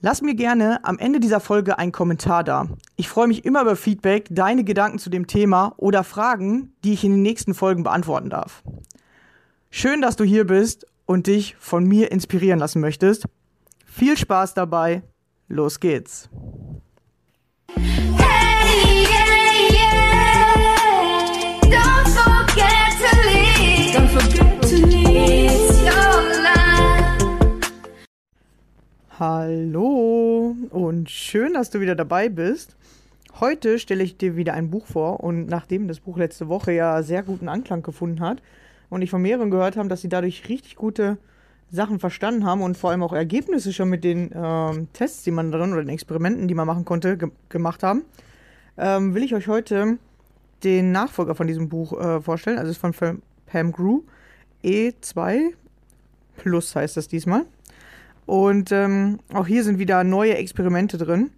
Lass mir gerne am Ende dieser Folge einen Kommentar da. Ich freue mich immer über Feedback, deine Gedanken zu dem Thema oder Fragen, die ich in den nächsten Folgen beantworten darf. Schön, dass du hier bist und dich von mir inspirieren lassen möchtest. Viel Spaß dabei. Los geht's. Hey, yeah, yeah. Don't forget to leave. Don't forget to leave. Hallo und schön, dass du wieder dabei bist. Heute stelle ich dir wieder ein Buch vor und nachdem das Buch letzte Woche ja sehr guten Anklang gefunden hat und ich von mehreren gehört habe, dass sie dadurch richtig gute Sachen verstanden haben und vor allem auch Ergebnisse schon mit den ähm, Tests, die man drin oder den Experimenten, die man machen konnte, ge gemacht haben, ähm, will ich euch heute den Nachfolger von diesem Buch äh, vorstellen. Also es ist von Pam Grew. E2 Plus heißt das diesmal. Und ähm, auch hier sind wieder neue Experimente drin.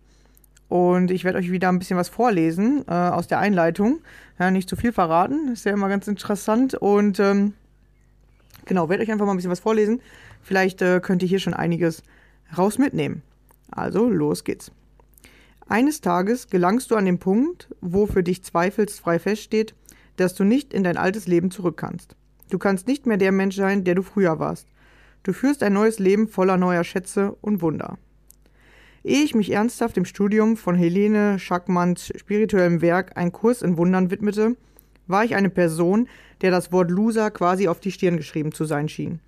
Und ich werde euch wieder ein bisschen was vorlesen äh, aus der Einleitung. Ja, nicht zu viel verraten, ist ja immer ganz interessant. Und ähm, genau, werde euch einfach mal ein bisschen was vorlesen. Vielleicht äh, könnt ihr hier schon einiges raus mitnehmen. Also, los geht's. Eines Tages gelangst du an den Punkt, wo für dich zweifelsfrei feststeht, dass du nicht in dein altes Leben zurück kannst. Du kannst nicht mehr der Mensch sein, der du früher warst. Du führst ein neues Leben voller neuer Schätze und Wunder. Ehe ich mich ernsthaft dem Studium von Helene Schackmanns spirituellem Werk Ein Kurs in Wundern widmete, war ich eine Person, der das Wort Loser quasi auf die Stirn geschrieben zu sein schien.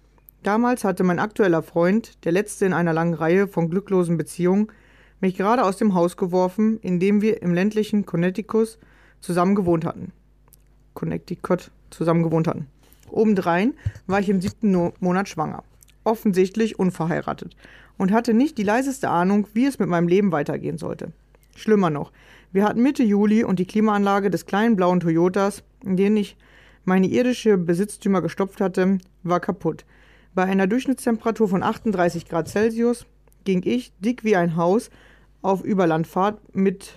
Damals hatte mein aktueller Freund, der letzte in einer langen Reihe von glücklosen Beziehungen, mich gerade aus dem Haus geworfen, in dem wir im ländlichen Connecticut zusammen gewohnt hatten. Connecticut zusammen gewohnt hatten. Obendrein war ich im siebten Monat schwanger offensichtlich unverheiratet und hatte nicht die leiseste Ahnung, wie es mit meinem Leben weitergehen sollte. Schlimmer noch, wir hatten Mitte Juli und die Klimaanlage des kleinen blauen Toyotas, in den ich meine irdische Besitztümer gestopft hatte, war kaputt. Bei einer Durchschnittstemperatur von 38 Grad Celsius ging ich, dick wie ein Haus, auf Überlandfahrt mit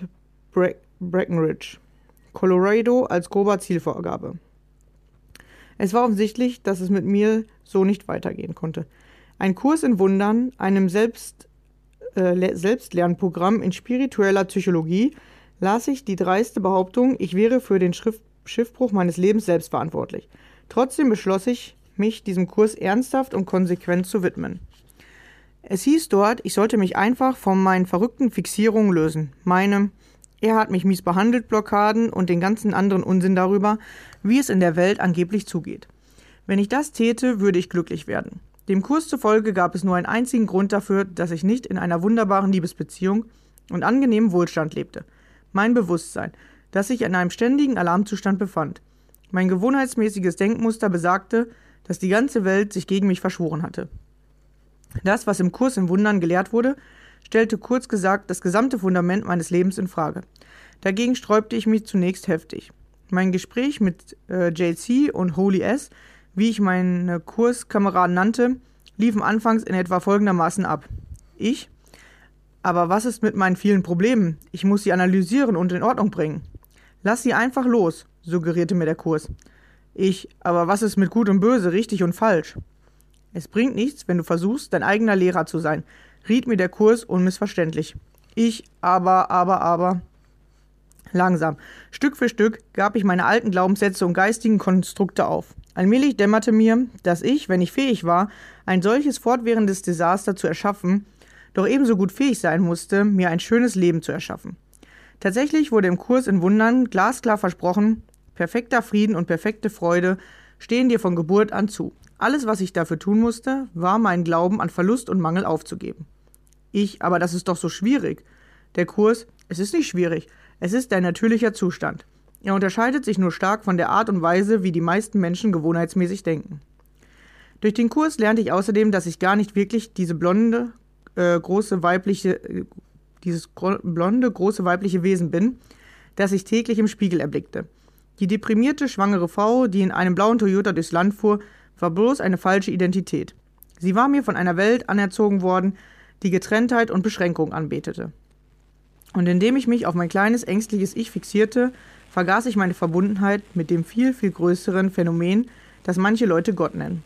Bre Breckenridge, Colorado als grober Zielvorgabe. Es war offensichtlich, dass es mit mir so nicht weitergehen konnte. Ein Kurs in Wundern, einem Selbst, äh, Selbstlernprogramm in spiritueller Psychologie, las ich die dreiste Behauptung, ich wäre für den Schrift Schiffbruch meines Lebens selbst verantwortlich. Trotzdem beschloss ich, mich diesem Kurs ernsthaft und konsequent zu widmen. Es hieß dort, ich sollte mich einfach von meinen verrückten Fixierungen lösen. Meine, er hat mich mies behandelt, Blockaden und den ganzen anderen Unsinn darüber, wie es in der Welt angeblich zugeht. Wenn ich das täte, würde ich glücklich werden. Dem Kurs zufolge gab es nur einen einzigen Grund dafür, dass ich nicht in einer wunderbaren Liebesbeziehung und angenehmen Wohlstand lebte. Mein Bewusstsein, das sich in einem ständigen Alarmzustand befand. Mein gewohnheitsmäßiges Denkmuster besagte, dass die ganze Welt sich gegen mich verschworen hatte. Das, was im Kurs in Wundern gelehrt wurde, stellte kurz gesagt das gesamte Fundament meines Lebens in Frage. Dagegen sträubte ich mich zunächst heftig. Mein Gespräch mit äh, JC und Holy S, wie ich meine Kurskameraden nannte, liefen anfangs in etwa folgendermaßen ab. Ich? Aber was ist mit meinen vielen Problemen? Ich muss sie analysieren und in Ordnung bringen. Lass sie einfach los, suggerierte mir der Kurs. Ich, aber was ist mit Gut und Böse, richtig und falsch? Es bringt nichts, wenn du versuchst, dein eigener Lehrer zu sein, riet mir der Kurs unmissverständlich. Ich, aber, aber, aber. Langsam, Stück für Stück, gab ich meine alten Glaubenssätze und geistigen Konstrukte auf. Allmählich dämmerte mir, dass ich, wenn ich fähig war, ein solches fortwährendes Desaster zu erschaffen, doch ebenso gut fähig sein musste, mir ein schönes Leben zu erschaffen. Tatsächlich wurde im Kurs in Wundern glasklar versprochen, perfekter Frieden und perfekte Freude stehen dir von Geburt an zu. Alles, was ich dafür tun musste, war meinen Glauben an Verlust und Mangel aufzugeben. Ich, aber das ist doch so schwierig. Der Kurs, es ist nicht schwierig, es ist dein natürlicher Zustand. Er unterscheidet sich nur stark von der Art und Weise, wie die meisten Menschen gewohnheitsmäßig denken. Durch den Kurs lernte ich außerdem, dass ich gar nicht wirklich diese blonde, äh, große weibliche, äh, dieses blonde, große weibliche Wesen bin, das ich täglich im Spiegel erblickte. Die deprimierte, schwangere Frau, die in einem blauen Toyota durchs Land fuhr, war bloß eine falsche Identität. Sie war mir von einer Welt anerzogen worden, die Getrenntheit und Beschränkung anbetete. Und indem ich mich auf mein kleines, ängstliches Ich fixierte, vergaß ich meine Verbundenheit mit dem viel, viel größeren Phänomen, das manche Leute Gott nennen.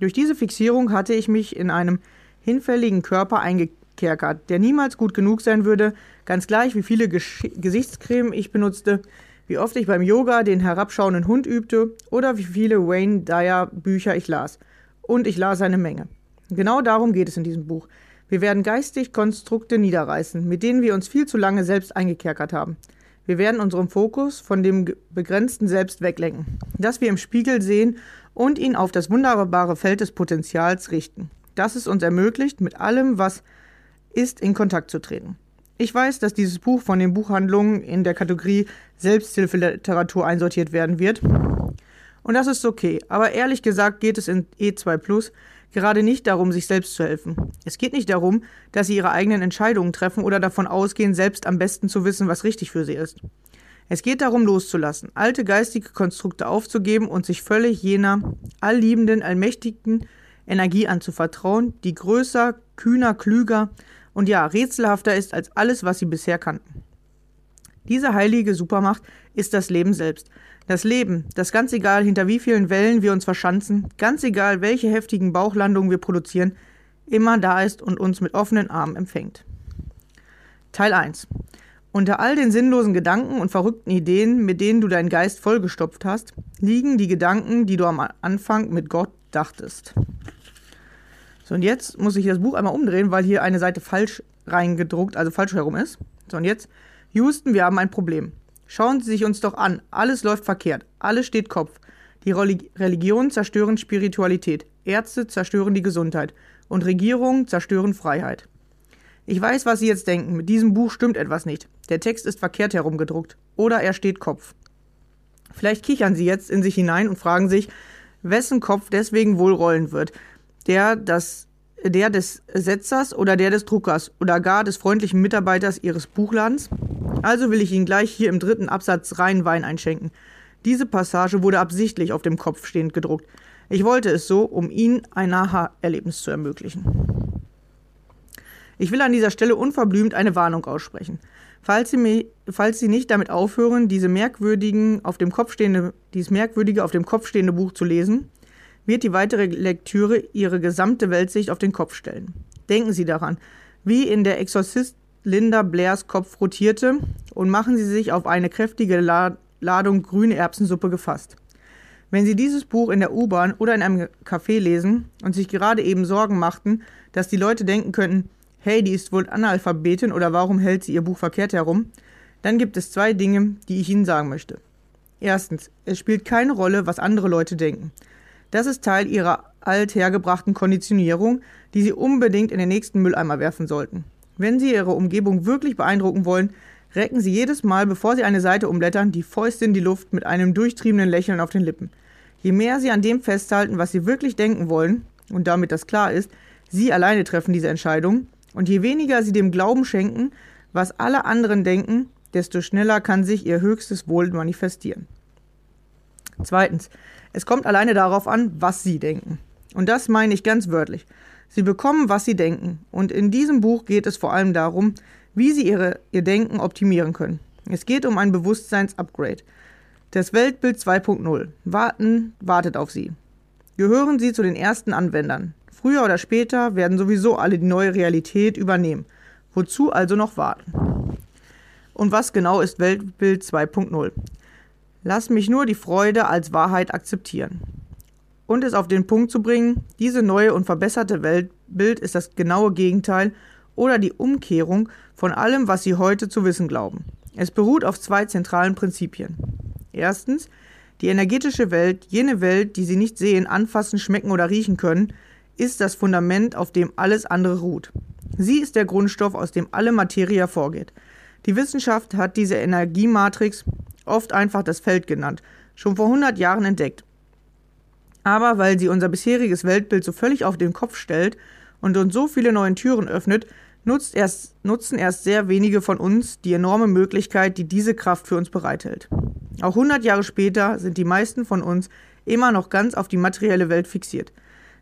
Durch diese Fixierung hatte ich mich in einem hinfälligen Körper eingekerkert, der niemals gut genug sein würde, ganz gleich wie viele Gesch Gesichtscreme ich benutzte, wie oft ich beim Yoga den herabschauenden Hund übte oder wie viele Wayne Dyer Bücher ich las. Und ich las eine Menge. Genau darum geht es in diesem Buch. Wir werden geistig Konstrukte niederreißen, mit denen wir uns viel zu lange selbst eingekerkert haben. Wir werden unseren Fokus von dem begrenzten Selbst weglenken, das wir im Spiegel sehen und ihn auf das wunderbare Feld des Potenzials richten. Das es uns ermöglicht, mit allem, was ist, in Kontakt zu treten. Ich weiß, dass dieses Buch von den Buchhandlungen in der Kategorie Selbsthilfeliteratur einsortiert werden wird. Und das ist okay. Aber ehrlich gesagt geht es in E2 Plus gerade nicht darum, sich selbst zu helfen. Es geht nicht darum, dass sie ihre eigenen Entscheidungen treffen oder davon ausgehen, selbst am besten zu wissen, was richtig für sie ist. Es geht darum, loszulassen, alte geistige Konstrukte aufzugeben und sich völlig jener allliebenden, allmächtigen Energie anzuvertrauen, die größer, kühner, klüger und ja, rätselhafter ist als alles, was sie bisher kannten. Diese heilige Supermacht ist das Leben selbst. Das Leben, das ganz egal, hinter wie vielen Wellen wir uns verschanzen, ganz egal, welche heftigen Bauchlandungen wir produzieren, immer da ist und uns mit offenen Armen empfängt. Teil 1. Unter all den sinnlosen Gedanken und verrückten Ideen, mit denen du deinen Geist vollgestopft hast, liegen die Gedanken, die du am Anfang mit Gott dachtest. So, und jetzt muss ich das Buch einmal umdrehen, weil hier eine Seite falsch reingedruckt, also falsch herum ist. So, und jetzt, Houston, wir haben ein Problem. Schauen Sie sich uns doch an. Alles läuft verkehrt. Alles steht Kopf. Die Religionen zerstören Spiritualität. Ärzte zerstören die Gesundheit. Und Regierungen zerstören Freiheit. Ich weiß, was Sie jetzt denken. Mit diesem Buch stimmt etwas nicht. Der Text ist verkehrt herumgedruckt. Oder er steht Kopf. Vielleicht kichern Sie jetzt in sich hinein und fragen sich, wessen Kopf deswegen wohl rollen wird der, das, der des Setzers oder der des Druckers oder gar des freundlichen Mitarbeiters Ihres Buchladens? Also will ich Ihnen gleich hier im dritten Absatz rein Wein einschenken. Diese Passage wurde absichtlich auf dem Kopf stehend gedruckt. Ich wollte es so, um Ihnen ein Aha-Erlebnis zu ermöglichen. Ich will an dieser Stelle unverblümt eine Warnung aussprechen. Falls Sie, falls Sie nicht damit aufhören, diese merkwürdigen auf dem Kopf stehende, dieses merkwürdige auf dem Kopf stehende Buch zu lesen, wird die weitere Lektüre ihre gesamte Weltsicht auf den Kopf stellen. Denken Sie daran, wie in der Exorzist Linda Blairs Kopf rotierte und machen Sie sich auf eine kräftige Ladung grüne Erbsensuppe gefasst. Wenn Sie dieses Buch in der U-Bahn oder in einem Café lesen und sich gerade eben Sorgen machten, dass die Leute denken könnten, hey, die ist wohl Analphabetin oder warum hält sie ihr Buch verkehrt herum, dann gibt es zwei Dinge, die ich Ihnen sagen möchte. Erstens, es spielt keine Rolle, was andere Leute denken. Das ist Teil ihrer althergebrachten Konditionierung, die sie unbedingt in den nächsten Mülleimer werfen sollten. Wenn sie ihre Umgebung wirklich beeindrucken wollen, recken sie jedes Mal, bevor sie eine Seite umblättern, die Fäuste in die Luft mit einem durchtriebenen Lächeln auf den Lippen. Je mehr sie an dem festhalten, was sie wirklich denken wollen, und damit das klar ist, sie alleine treffen diese Entscheidung, und je weniger sie dem Glauben schenken, was alle anderen denken, desto schneller kann sich ihr höchstes Wohl manifestieren. Zweitens, es kommt alleine darauf an, was sie denken. Und das meine ich ganz wörtlich. Sie bekommen, was sie denken. Und in diesem Buch geht es vor allem darum, wie sie ihre, ihr Denken optimieren können. Es geht um ein Bewusstseins-Upgrade. Das Weltbild 2.0. Warten wartet auf Sie. Gehören Sie zu den ersten Anwendern. Früher oder später werden sowieso alle die neue Realität übernehmen. Wozu also noch warten? Und was genau ist Weltbild 2.0? Lass mich nur die Freude als Wahrheit akzeptieren. Und es auf den Punkt zu bringen, diese neue und verbesserte Weltbild ist das genaue Gegenteil oder die Umkehrung von allem, was Sie heute zu wissen glauben. Es beruht auf zwei zentralen Prinzipien. Erstens, die energetische Welt, jene Welt, die Sie nicht sehen, anfassen, schmecken oder riechen können, ist das Fundament, auf dem alles andere ruht. Sie ist der Grundstoff, aus dem alle Materie hervorgeht. Die Wissenschaft hat diese Energiematrix, oft einfach das Feld genannt, schon vor 100 Jahren entdeckt. Aber weil sie unser bisheriges Weltbild so völlig auf den Kopf stellt und uns so viele neue Türen öffnet, erst, nutzen erst sehr wenige von uns die enorme Möglichkeit, die diese Kraft für uns bereithält. Auch 100 Jahre später sind die meisten von uns immer noch ganz auf die materielle Welt fixiert.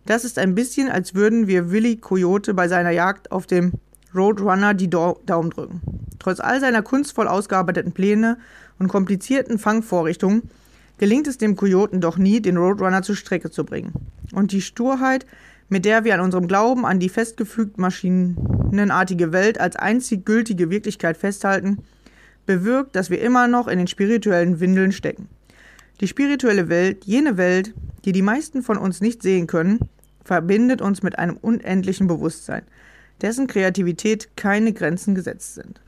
Das ist ein bisschen, als würden wir Willy Coyote bei seiner Jagd auf dem Roadrunner die Daumen drücken. Trotz all seiner kunstvoll ausgearbeiteten Pläne und komplizierten Fangvorrichtungen gelingt es dem Kojoten doch nie, den Roadrunner zur Strecke zu bringen. Und die Sturheit, mit der wir an unserem Glauben an die festgefügt maschinenartige Welt als einzig gültige Wirklichkeit festhalten, bewirkt, dass wir immer noch in den spirituellen Windeln stecken. Die spirituelle Welt, jene Welt, die die meisten von uns nicht sehen können, verbindet uns mit einem unendlichen Bewusstsein, dessen Kreativität keine Grenzen gesetzt sind.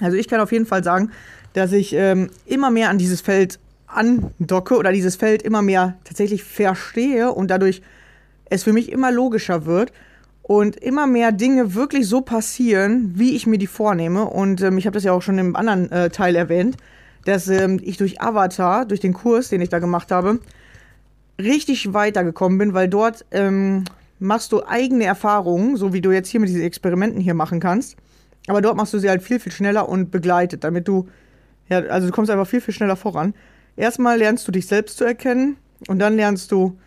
Also ich kann auf jeden Fall sagen, dass ich ähm, immer mehr an dieses Feld andocke oder dieses Feld immer mehr tatsächlich verstehe und dadurch es für mich immer logischer wird und immer mehr Dinge wirklich so passieren, wie ich mir die vornehme. Und ähm, ich habe das ja auch schon im anderen äh, Teil erwähnt, dass ähm, ich durch Avatar, durch den Kurs, den ich da gemacht habe, richtig weitergekommen bin, weil dort ähm, machst du eigene Erfahrungen, so wie du jetzt hier mit diesen Experimenten hier machen kannst. Aber dort machst du sie halt viel, viel schneller und begleitet, damit du, ja, also du kommst einfach viel, viel schneller voran. Erstmal lernst du dich selbst zu erkennen und dann lernst du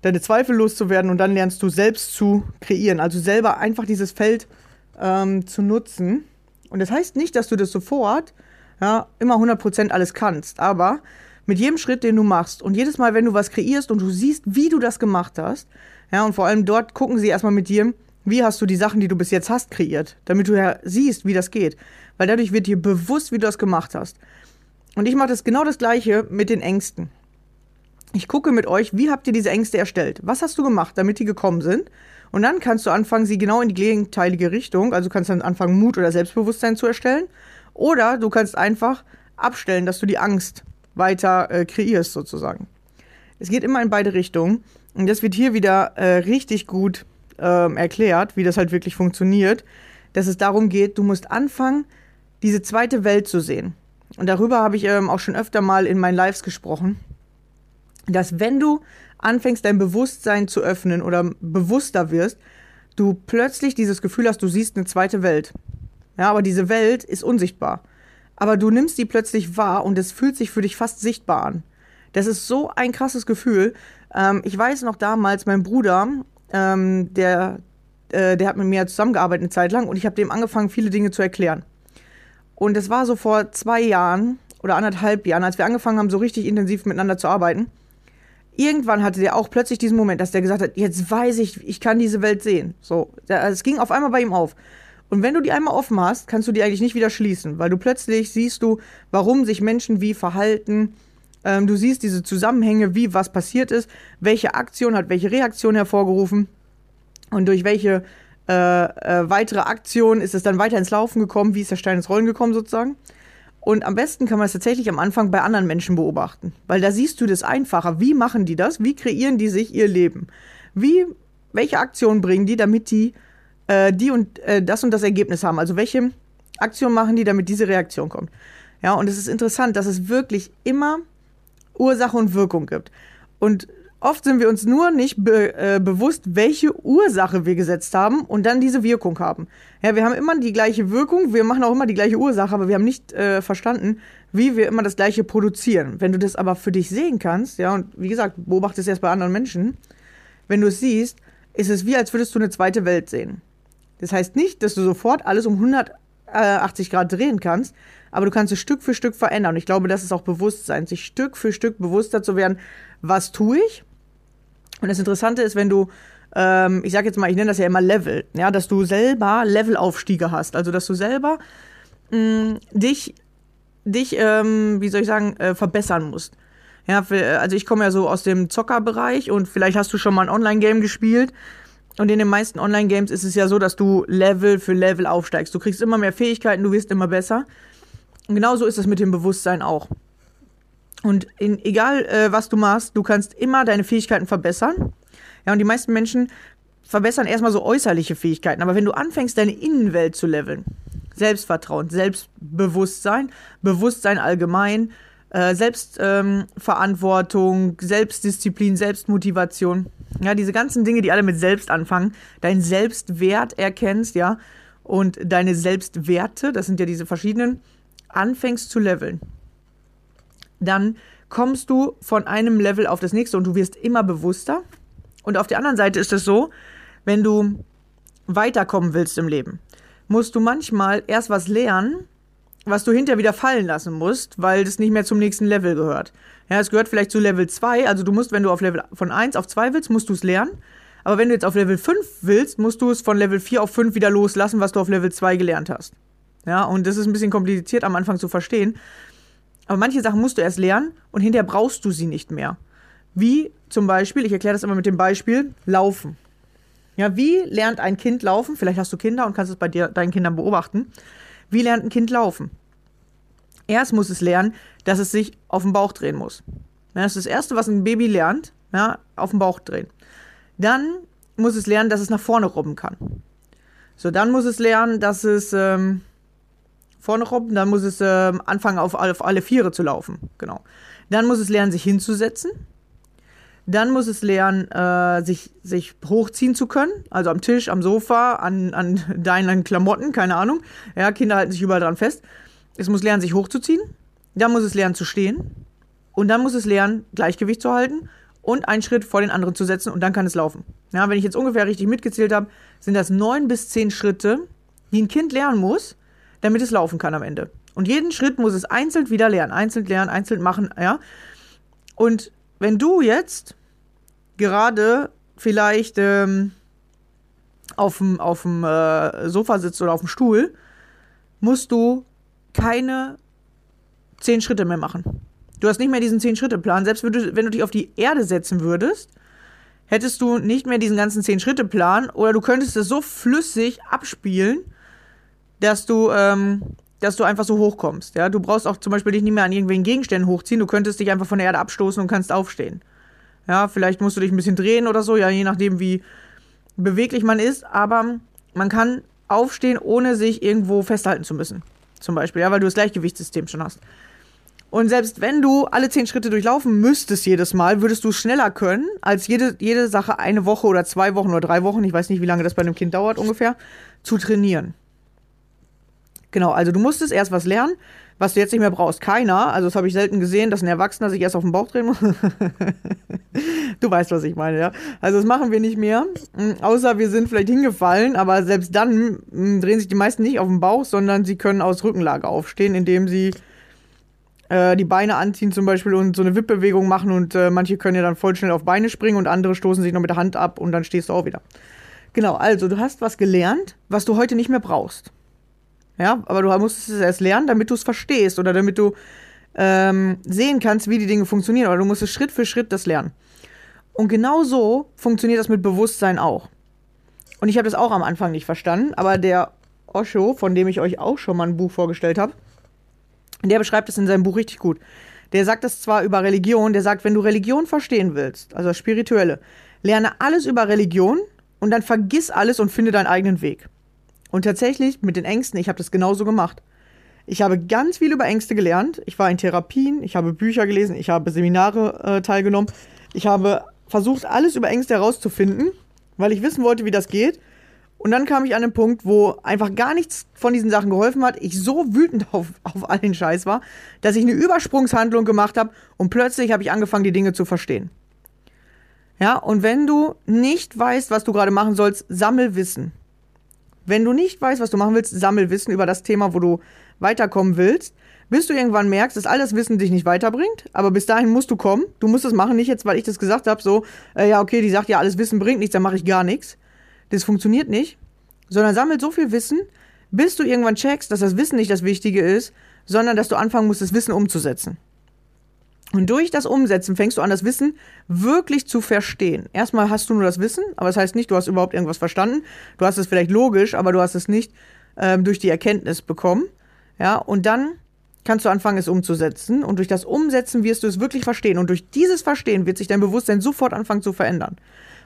deine Zweifel loszuwerden und dann lernst du selbst zu kreieren. Also selber einfach dieses Feld ähm, zu nutzen. Und das heißt nicht, dass du das sofort ja, immer 100% alles kannst, aber mit jedem Schritt, den du machst und jedes Mal, wenn du was kreierst und du siehst, wie du das gemacht hast, ja, und vor allem dort gucken sie erstmal mit dir, wie hast du die Sachen, die du bis jetzt hast, kreiert, damit du ja siehst, wie das geht. Weil dadurch wird dir bewusst, wie du das gemacht hast. Und ich mache das genau das gleiche mit den Ängsten. Ich gucke mit euch, wie habt ihr diese Ängste erstellt? Was hast du gemacht, damit die gekommen sind? Und dann kannst du anfangen, sie genau in die gegenteilige Richtung, also kannst dann anfangen, Mut oder Selbstbewusstsein zu erstellen. Oder du kannst einfach abstellen, dass du die Angst weiter äh, kreierst, sozusagen. Es geht immer in beide Richtungen. Und das wird hier wieder äh, richtig gut ähm, erklärt, wie das halt wirklich funktioniert, dass es darum geht, du musst anfangen, diese zweite Welt zu sehen. Und darüber habe ich ähm, auch schon öfter mal in meinen Lives gesprochen, dass wenn du anfängst, dein Bewusstsein zu öffnen oder bewusster wirst, du plötzlich dieses Gefühl hast, du siehst eine zweite Welt. Ja, aber diese Welt ist unsichtbar. Aber du nimmst die plötzlich wahr und es fühlt sich für dich fast sichtbar an. Das ist so ein krasses Gefühl. Ähm, ich weiß noch damals, mein Bruder, ähm, der, äh, der hat mit mir zusammengearbeitet eine Zeit lang und ich habe dem angefangen, viele Dinge zu erklären. Und es war so vor zwei Jahren oder anderthalb Jahren, als wir angefangen haben, so richtig intensiv miteinander zu arbeiten. Irgendwann hatte der auch plötzlich diesen Moment, dass der gesagt hat, jetzt weiß ich, ich kann diese Welt sehen. So, es ging auf einmal bei ihm auf. Und wenn du die einmal offen hast, kannst du die eigentlich nicht wieder schließen, weil du plötzlich siehst du, warum sich Menschen wie verhalten, ähm, du siehst diese Zusammenhänge, wie was passiert ist, welche Aktion hat welche Reaktion hervorgerufen. und durch welche äh, äh, weitere Aktion ist es dann weiter ins Laufen gekommen, wie ist der Stein ins Rollen gekommen sozusagen. Und am besten kann man es tatsächlich am Anfang bei anderen Menschen beobachten, weil da siehst du das einfacher. Wie machen die das? Wie kreieren die sich ihr Leben? Wie, welche Aktionen bringen die, damit die äh, die und äh, das und das Ergebnis haben? Also welche Aktion machen die, damit diese Reaktion kommt? Ja, und es ist interessant, dass es wirklich immer Ursache und Wirkung gibt. Und oft sind wir uns nur nicht be äh, bewusst, welche Ursache wir gesetzt haben und dann diese Wirkung haben. Ja, wir haben immer die gleiche Wirkung, wir machen auch immer die gleiche Ursache, aber wir haben nicht äh, verstanden, wie wir immer das gleiche produzieren. Wenn du das aber für dich sehen kannst, ja, und wie gesagt, beobachte es erst bei anderen Menschen, wenn du es siehst, ist es wie, als würdest du eine zweite Welt sehen. Das heißt nicht, dass du sofort alles um 180 Grad drehen kannst, aber du kannst es Stück für Stück verändern. Und ich glaube, das ist auch Bewusstsein, sich Stück für Stück bewusster zu werden, was tue ich und das Interessante ist, wenn du, ähm, ich sag jetzt mal, ich nenne das ja immer Level, ja, dass du selber Levelaufstiege hast. Also, dass du selber mh, mm, dich, dich, ähm, wie soll ich sagen, äh, verbessern musst. Ja, also ich komme ja so aus dem Zockerbereich und vielleicht hast du schon mal ein Online-Game gespielt. Und in den meisten Online-Games ist es ja so, dass du Level für Level aufsteigst. Du kriegst immer mehr Fähigkeiten, du wirst immer besser. Und genauso ist es mit dem Bewusstsein auch. Und in, egal, äh, was du machst, du kannst immer deine Fähigkeiten verbessern. Ja, und die meisten Menschen verbessern erstmal so äußerliche Fähigkeiten. Aber wenn du anfängst, deine Innenwelt zu leveln, Selbstvertrauen, Selbstbewusstsein, Bewusstsein allgemein, äh, Selbstverantwortung, ähm, Selbstdisziplin, Selbstmotivation, ja, diese ganzen Dinge, die alle mit Selbst anfangen, dein Selbstwert erkennst, ja, und deine Selbstwerte, das sind ja diese verschiedenen, anfängst zu leveln dann kommst du von einem Level auf das nächste und du wirst immer bewusster. Und auf der anderen Seite ist es so, wenn du weiterkommen willst im Leben, musst du manchmal erst was lernen, was du hinterher wieder fallen lassen musst, weil das nicht mehr zum nächsten Level gehört. Ja, es gehört vielleicht zu Level 2, also du musst, wenn du auf Level von 1 auf 2 willst, musst du es lernen. Aber wenn du jetzt auf Level 5 willst, musst du es von Level 4 auf 5 wieder loslassen, was du auf Level 2 gelernt hast. Ja, und das ist ein bisschen kompliziert am Anfang zu verstehen. Aber manche Sachen musst du erst lernen und hinterher brauchst du sie nicht mehr. Wie zum Beispiel, ich erkläre das immer mit dem Beispiel, Laufen. Ja, wie lernt ein Kind laufen? Vielleicht hast du Kinder und kannst es bei dir, deinen Kindern beobachten. Wie lernt ein Kind laufen? Erst muss es lernen, dass es sich auf den Bauch drehen muss. Ja, das ist das Erste, was ein Baby lernt, ja, auf den Bauch drehen. Dann muss es lernen, dass es nach vorne robben kann. So, dann muss es lernen, dass es ähm, vorne robben, dann muss es äh, anfangen, auf, auf alle Viere zu laufen. Genau. Dann muss es lernen, sich hinzusetzen. Dann muss es lernen, äh, sich, sich hochziehen zu können. Also am Tisch, am Sofa, an, an deinen Klamotten, keine Ahnung. Ja, Kinder halten sich überall dran fest. Es muss lernen, sich hochzuziehen. Dann muss es lernen zu stehen. Und dann muss es lernen, Gleichgewicht zu halten und einen Schritt vor den anderen zu setzen und dann kann es laufen. Ja, wenn ich jetzt ungefähr richtig mitgezählt habe, sind das neun bis zehn Schritte, die ein Kind lernen muss, damit es laufen kann am Ende. Und jeden Schritt muss es einzeln wieder lernen, einzeln lernen, einzeln machen, ja. Und wenn du jetzt gerade vielleicht ähm, auf dem äh, Sofa sitzt oder auf dem Stuhl, musst du keine zehn Schritte mehr machen. Du hast nicht mehr diesen zehn Schritte Plan. Selbst wenn du, wenn du dich auf die Erde setzen würdest, hättest du nicht mehr diesen ganzen zehn Schritte Plan oder du könntest es so flüssig abspielen, dass du, ähm, dass du einfach so hochkommst. Ja? Du brauchst auch zum Beispiel dich nicht mehr an irgendwelchen Gegenständen hochziehen. Du könntest dich einfach von der Erde abstoßen und kannst aufstehen. Ja, vielleicht musst du dich ein bisschen drehen oder so, ja, je nachdem, wie beweglich man ist. Aber man kann aufstehen, ohne sich irgendwo festhalten zu müssen. Zum Beispiel, ja, weil du das Gleichgewichtssystem schon hast. Und selbst wenn du alle zehn Schritte durchlaufen müsstest jedes Mal, würdest du schneller können, als jede, jede Sache eine Woche oder zwei Wochen oder drei Wochen, ich weiß nicht, wie lange das bei einem Kind dauert ungefähr, zu trainieren. Genau, also du musstest erst was lernen, was du jetzt nicht mehr brauchst. Keiner, also das habe ich selten gesehen, dass ein Erwachsener sich erst auf den Bauch drehen muss. du weißt, was ich meine, ja. Also das machen wir nicht mehr, hm, außer wir sind vielleicht hingefallen, aber selbst dann hm, drehen sich die meisten nicht auf den Bauch, sondern sie können aus Rückenlage aufstehen, indem sie äh, die Beine anziehen zum Beispiel und so eine Wippbewegung machen und äh, manche können ja dann voll schnell auf Beine springen und andere stoßen sich noch mit der Hand ab und dann stehst du auch wieder. Genau, also du hast was gelernt, was du heute nicht mehr brauchst. Ja, aber du musstest es erst lernen, damit du es verstehst oder damit du ähm, sehen kannst, wie die Dinge funktionieren. Oder du musst es Schritt für Schritt das lernen. Und genau so funktioniert das mit Bewusstsein auch. Und ich habe das auch am Anfang nicht verstanden, aber der Osho, von dem ich euch auch schon mal ein Buch vorgestellt habe, der beschreibt es in seinem Buch richtig gut. Der sagt das zwar über Religion, der sagt, wenn du Religion verstehen willst, also das Spirituelle, lerne alles über Religion und dann vergiss alles und finde deinen eigenen Weg. Und tatsächlich mit den Ängsten, ich habe das genauso gemacht. Ich habe ganz viel über Ängste gelernt. Ich war in Therapien, ich habe Bücher gelesen, ich habe Seminare äh, teilgenommen. Ich habe versucht, alles über Ängste herauszufinden, weil ich wissen wollte, wie das geht. Und dann kam ich an den Punkt, wo einfach gar nichts von diesen Sachen geholfen hat. Ich so wütend auf, auf all den Scheiß war, dass ich eine Übersprungshandlung gemacht habe und plötzlich habe ich angefangen, die Dinge zu verstehen. Ja, und wenn du nicht weißt, was du gerade machen sollst, sammel Wissen. Wenn du nicht weißt, was du machen willst, sammel Wissen über das Thema, wo du weiterkommen willst, bis du irgendwann merkst, dass all das Wissen dich nicht weiterbringt. Aber bis dahin musst du kommen. Du musst es machen, nicht jetzt, weil ich das gesagt habe, so, äh, ja, okay, die sagt ja, alles Wissen bringt nichts, dann mache ich gar nichts. Das funktioniert nicht, sondern sammelt so viel Wissen, bis du irgendwann checkst, dass das Wissen nicht das Wichtige ist, sondern dass du anfangen musst, das Wissen umzusetzen. Und durch das Umsetzen fängst du an, das Wissen wirklich zu verstehen. Erstmal hast du nur das Wissen, aber das heißt nicht, du hast überhaupt irgendwas verstanden. Du hast es vielleicht logisch, aber du hast es nicht ähm, durch die Erkenntnis bekommen. Ja, und dann kannst du anfangen, es umzusetzen. Und durch das Umsetzen wirst du es wirklich verstehen. Und durch dieses Verstehen wird sich dein Bewusstsein sofort anfangen zu verändern.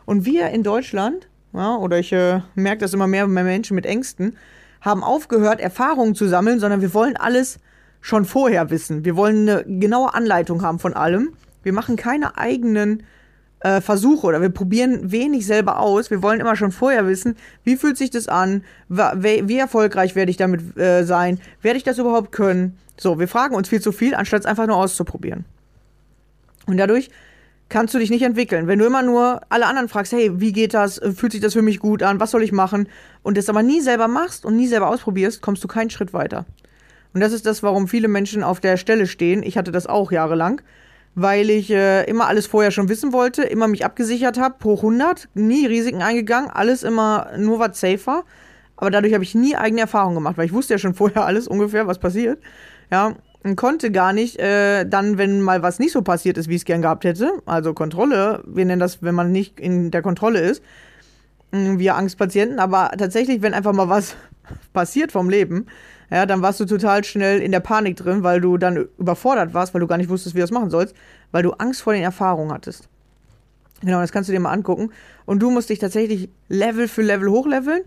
Und wir in Deutschland ja, oder ich äh, merke das immer mehr bei Menschen mit Ängsten, haben aufgehört, Erfahrungen zu sammeln, sondern wir wollen alles schon vorher wissen. Wir wollen eine genaue Anleitung haben von allem. Wir machen keine eigenen äh, Versuche oder wir probieren wenig selber aus. Wir wollen immer schon vorher wissen, wie fühlt sich das an, wie, erfolgreich werde ich damit äh, sein, werde ich das überhaupt können. So, wir fragen uns viel zu viel, anstatt es einfach nur auszuprobieren. Und dadurch kannst du dich nicht entwickeln. Wenn du immer nur alle anderen fragst, hey, wie geht das? Fühlt sich das für mich gut an? Was soll ich machen? Und das aber nie selber machst und nie selber ausprobierst, kommst du keinen Schritt weiter. Und das ist das, warum viele Menschen auf der Stelle stehen. Ich hatte das auch jahrelang, weil ich äh, immer alles vorher schon wissen wollte, immer mich abgesichert habe, hoch 100, nie Risiken eingegangen, alles immer nur was safer. Aber dadurch habe ich nie eigene Erfahrungen gemacht, weil ich wusste ja schon vorher alles ungefähr, was passiert. Ja, konnte gar nicht, äh, dann, wenn mal was nicht so passiert ist, wie ich es gern gehabt hätte, also Kontrolle, wir nennen das, wenn man nicht in der Kontrolle ist, wir Angstpatienten, aber tatsächlich, wenn einfach mal was passiert vom Leben, ja, dann warst du total schnell in der Panik drin, weil du dann überfordert warst, weil du gar nicht wusstest, wie du das machen sollst, weil du Angst vor den Erfahrungen hattest. Genau, das kannst du dir mal angucken. Und du musst dich tatsächlich Level für Level hochleveln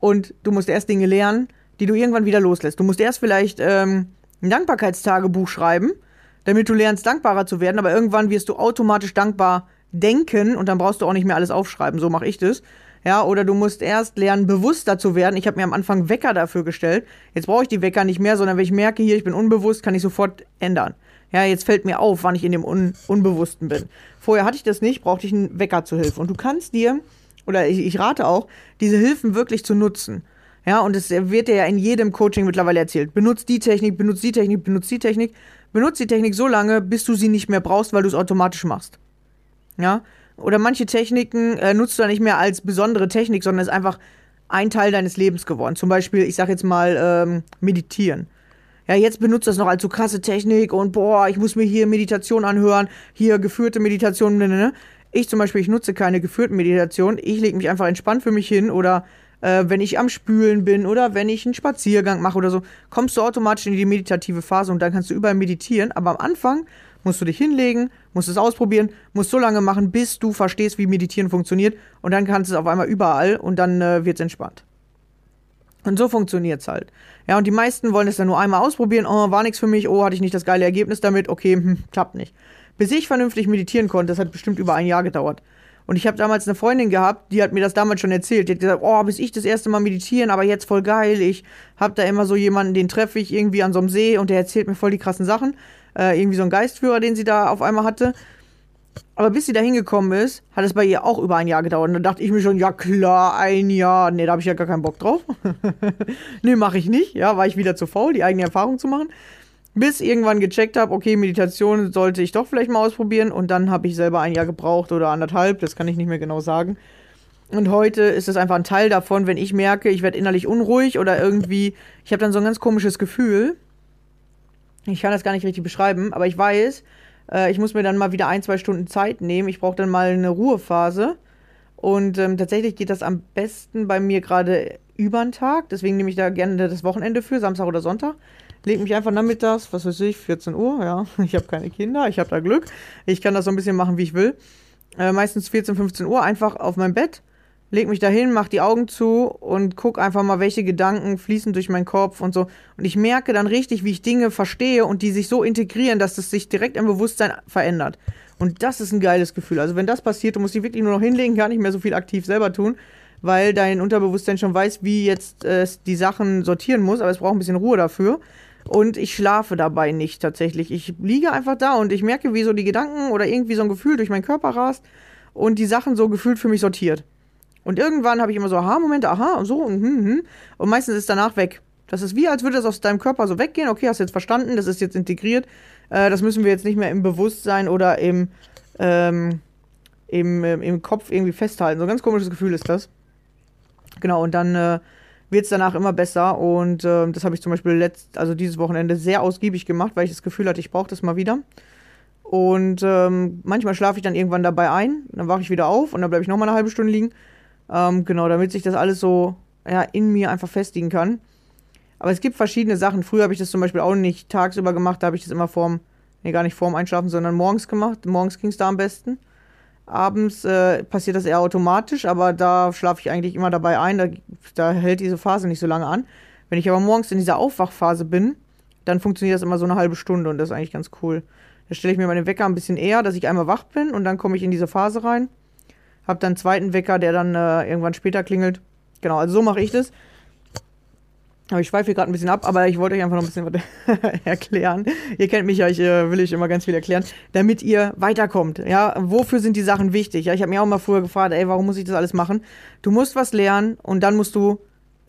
und du musst erst Dinge lernen, die du irgendwann wieder loslässt. Du musst erst vielleicht ähm, ein Dankbarkeitstagebuch schreiben, damit du lernst, dankbarer zu werden, aber irgendwann wirst du automatisch dankbar denken und dann brauchst du auch nicht mehr alles aufschreiben. So mache ich das. Ja, oder du musst erst lernen, bewusster zu werden. Ich habe mir am Anfang Wecker dafür gestellt. Jetzt brauche ich die Wecker nicht mehr, sondern wenn ich merke, hier, ich bin unbewusst, kann ich sofort ändern. Ja, jetzt fällt mir auf, wann ich in dem Un Unbewussten bin. Vorher hatte ich das nicht, brauchte ich einen Wecker zur Hilfe. Und du kannst dir, oder ich, ich rate auch, diese Hilfen wirklich zu nutzen. Ja, und es wird dir ja in jedem Coaching mittlerweile erzählt. Benutzt die Technik, benutzt die Technik, benutzt die Technik. Benutzt die Technik so lange, bis du sie nicht mehr brauchst, weil du es automatisch machst. Ja, oder manche Techniken äh, nutzt du dann nicht mehr als besondere Technik, sondern ist einfach ein Teil deines Lebens geworden. Zum Beispiel, ich sag jetzt mal, ähm, meditieren. Ja, jetzt benutzt das noch als so krasse Technik und boah, ich muss mir hier Meditation anhören, hier geführte Meditation. Ne, ne, ne. Ich zum Beispiel, ich nutze keine geführten Meditation. Ich lege mich einfach entspannt für mich hin oder äh, wenn ich am Spülen bin oder wenn ich einen Spaziergang mache oder so, kommst du automatisch in die meditative Phase und dann kannst du überall meditieren. Aber am Anfang musst du dich hinlegen, musst es ausprobieren, musst so lange machen, bis du verstehst, wie Meditieren funktioniert und dann kannst du es auf einmal überall und dann äh, wird es entspannt. Und so funktioniert es halt. Ja, und die meisten wollen es dann nur einmal ausprobieren. Oh, war nichts für mich. Oh, hatte ich nicht das geile Ergebnis damit. Okay, hm, klappt nicht. Bis ich vernünftig meditieren konnte, das hat bestimmt über ein Jahr gedauert. Und ich habe damals eine Freundin gehabt, die hat mir das damals schon erzählt. Die hat gesagt, oh, bis ich das erste Mal meditieren, aber jetzt voll geil. Ich habe da immer so jemanden, den treffe ich irgendwie an so einem See und der erzählt mir voll die krassen Sachen. Äh, irgendwie so ein Geistführer, den sie da auf einmal hatte. Aber bis sie da hingekommen ist, hat es bei ihr auch über ein Jahr gedauert. Und dann dachte ich mir schon, ja klar, ein Jahr. Nee, da habe ich ja gar keinen Bock drauf. nee, mache ich nicht. Ja, war ich wieder zu faul, die eigene Erfahrung zu machen bis irgendwann gecheckt habe, okay, Meditation sollte ich doch vielleicht mal ausprobieren und dann habe ich selber ein Jahr gebraucht oder anderthalb, das kann ich nicht mehr genau sagen. Und heute ist es einfach ein Teil davon, wenn ich merke, ich werde innerlich unruhig oder irgendwie, ich habe dann so ein ganz komisches Gefühl. Ich kann das gar nicht richtig beschreiben, aber ich weiß, äh, ich muss mir dann mal wieder ein, zwei Stunden Zeit nehmen. Ich brauche dann mal eine Ruhephase Und ähm, tatsächlich geht das am besten bei mir gerade über den Tag. Deswegen nehme ich da gerne das Wochenende für, Samstag oder Sonntag. Leg mich einfach nachmittags, was weiß ich, 14 Uhr, ja. Ich habe keine Kinder, ich habe da Glück. Ich kann das so ein bisschen machen, wie ich will. Äh, meistens 14, 15 Uhr, einfach auf mein Bett, leg mich dahin, mach die Augen zu und guck einfach mal, welche Gedanken fließen durch meinen Kopf und so. Und ich merke dann richtig, wie ich Dinge verstehe und die sich so integrieren, dass es sich direkt im Bewusstsein verändert. Und das ist ein geiles Gefühl. Also wenn das passiert, du musst dich wirklich nur noch hinlegen, gar nicht mehr so viel aktiv selber tun, weil dein Unterbewusstsein schon weiß, wie jetzt äh, die Sachen sortieren muss, aber es braucht ein bisschen Ruhe dafür. Und ich schlafe dabei nicht tatsächlich. Ich liege einfach da und ich merke, wie so die Gedanken oder irgendwie so ein Gefühl durch meinen Körper rast und die Sachen so gefühlt für mich sortiert. Und irgendwann habe ich immer so Aha-Momente, aha, und so und hm, hm. Und meistens ist danach weg. Das ist wie, als würde das aus deinem Körper so weggehen. Okay, hast jetzt verstanden, das ist jetzt integriert. Äh, das müssen wir jetzt nicht mehr im Bewusstsein oder im, ähm, im, äh, im Kopf irgendwie festhalten. So ein ganz komisches Gefühl ist das. Genau, und dann äh, wird es danach immer besser. Und äh, das habe ich zum Beispiel letzt, also dieses Wochenende sehr ausgiebig gemacht, weil ich das Gefühl hatte, ich brauche das mal wieder. Und ähm, manchmal schlafe ich dann irgendwann dabei ein, dann wache ich wieder auf und dann bleibe ich nochmal eine halbe Stunde liegen. Ähm, genau, damit sich das alles so ja, in mir einfach festigen kann. Aber es gibt verschiedene Sachen. Früher habe ich das zum Beispiel auch nicht tagsüber gemacht, da habe ich das immer vorm, nee, gar nicht vorm Einschlafen, sondern morgens gemacht. Morgens ging es da am besten. Abends äh, passiert das eher automatisch, aber da schlafe ich eigentlich immer dabei ein. Da, da hält diese Phase nicht so lange an. Wenn ich aber morgens in dieser Aufwachphase bin, dann funktioniert das immer so eine halbe Stunde und das ist eigentlich ganz cool. Da stelle ich mir meinen Wecker ein bisschen eher, dass ich einmal wach bin und dann komme ich in diese Phase rein. Hab dann einen zweiten Wecker, der dann äh, irgendwann später klingelt. Genau, also so mache ich das. Aber ich schweife hier gerade ein bisschen ab, aber ich wollte euch einfach noch ein bisschen was erklären. Ihr kennt mich ja, ich äh, will ich immer ganz viel erklären, damit ihr weiterkommt. Ja, wofür sind die Sachen wichtig? Ja, ich habe mir auch mal früher gefragt, ey, warum muss ich das alles machen? Du musst was lernen und dann musst du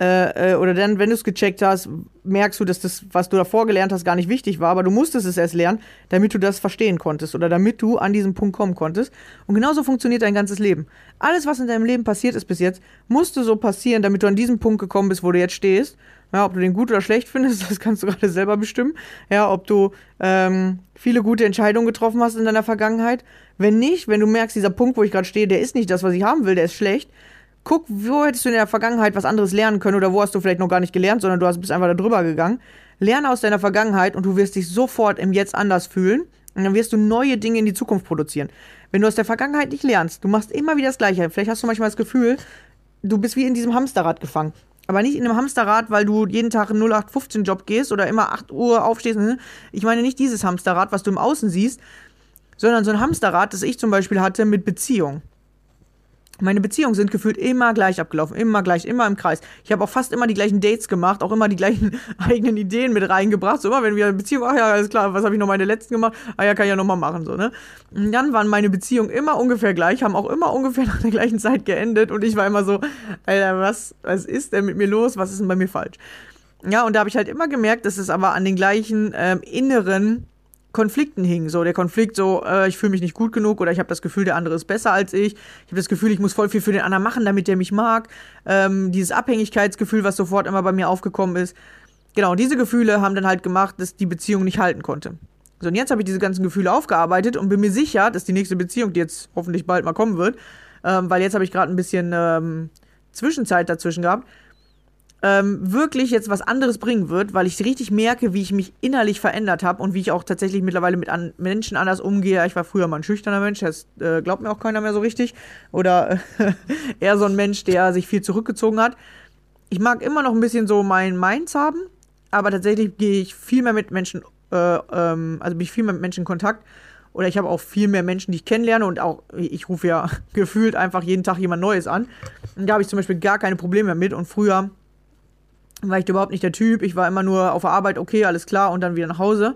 äh, äh, oder dann, wenn du es gecheckt hast, merkst du, dass das, was du davor gelernt hast, gar nicht wichtig war, aber du musstest es erst lernen, damit du das verstehen konntest oder damit du an diesen Punkt kommen konntest. Und genauso funktioniert dein ganzes Leben. Alles, was in deinem Leben passiert ist bis jetzt, musste so passieren, damit du an diesen Punkt gekommen bist, wo du jetzt stehst. Ja, ob du den gut oder schlecht findest, das kannst du gerade selber bestimmen. Ja, ob du ähm, viele gute Entscheidungen getroffen hast in deiner Vergangenheit. Wenn nicht, wenn du merkst, dieser Punkt, wo ich gerade stehe, der ist nicht das, was ich haben will, der ist schlecht, guck, wo hättest du in der Vergangenheit was anderes lernen können oder wo hast du vielleicht noch gar nicht gelernt, sondern du hast, bist einfach da drüber gegangen. Lerne aus deiner Vergangenheit und du wirst dich sofort im Jetzt anders fühlen und dann wirst du neue Dinge in die Zukunft produzieren. Wenn du aus der Vergangenheit nicht lernst, du machst immer wieder das Gleiche. Vielleicht hast du manchmal das Gefühl, du bist wie in diesem Hamsterrad gefangen. Aber nicht in einem Hamsterrad, weil du jeden Tag einen 0815-Job gehst oder immer 8 Uhr aufstehst. Ne? Ich meine nicht dieses Hamsterrad, was du im Außen siehst, sondern so ein Hamsterrad, das ich zum Beispiel hatte mit Beziehung. Meine Beziehungen sind gefühlt immer gleich abgelaufen, immer gleich, immer im Kreis. Ich habe auch fast immer die gleichen Dates gemacht, auch immer die gleichen eigenen Ideen mit reingebracht. So immer, wenn wir eine Beziehung, ach ja, alles klar, was habe ich noch meine letzten gemacht? Ah ja, kann ich ja nochmal machen, so, ne? Und dann waren meine Beziehungen immer ungefähr gleich, haben auch immer ungefähr nach der gleichen Zeit geendet und ich war immer so, Alter, was, was ist denn mit mir los? Was ist denn bei mir falsch? Ja, und da habe ich halt immer gemerkt, dass es aber an den gleichen ähm, inneren Konflikten hing. So der Konflikt, so äh, ich fühle mich nicht gut genug oder ich habe das Gefühl, der andere ist besser als ich. Ich habe das Gefühl, ich muss voll viel für den anderen machen, damit der mich mag. Ähm, dieses Abhängigkeitsgefühl, was sofort immer bei mir aufgekommen ist. Genau, diese Gefühle haben dann halt gemacht, dass die Beziehung nicht halten konnte. So, und jetzt habe ich diese ganzen Gefühle aufgearbeitet und bin mir sicher, dass die nächste Beziehung, die jetzt hoffentlich bald mal kommen wird, ähm, weil jetzt habe ich gerade ein bisschen ähm, Zwischenzeit dazwischen gehabt, ähm, wirklich jetzt was anderes bringen wird, weil ich richtig merke, wie ich mich innerlich verändert habe und wie ich auch tatsächlich mittlerweile mit an Menschen anders umgehe. Ich war früher mal ein schüchterner Mensch, das äh, glaubt mir auch keiner mehr so richtig. Oder äh, eher so ein Mensch, der sich viel zurückgezogen hat. Ich mag immer noch ein bisschen so mein Mainz haben, aber tatsächlich gehe ich viel mehr mit Menschen, äh, ähm, also bin ich viel mehr mit Menschen in Kontakt. Oder ich habe auch viel mehr Menschen, die ich kennenlerne und auch, ich rufe ja gefühlt einfach jeden Tag jemand Neues an. Und da habe ich zum Beispiel gar keine Probleme mit. Und früher war ich überhaupt nicht der Typ. Ich war immer nur auf der Arbeit, okay, alles klar, und dann wieder nach Hause.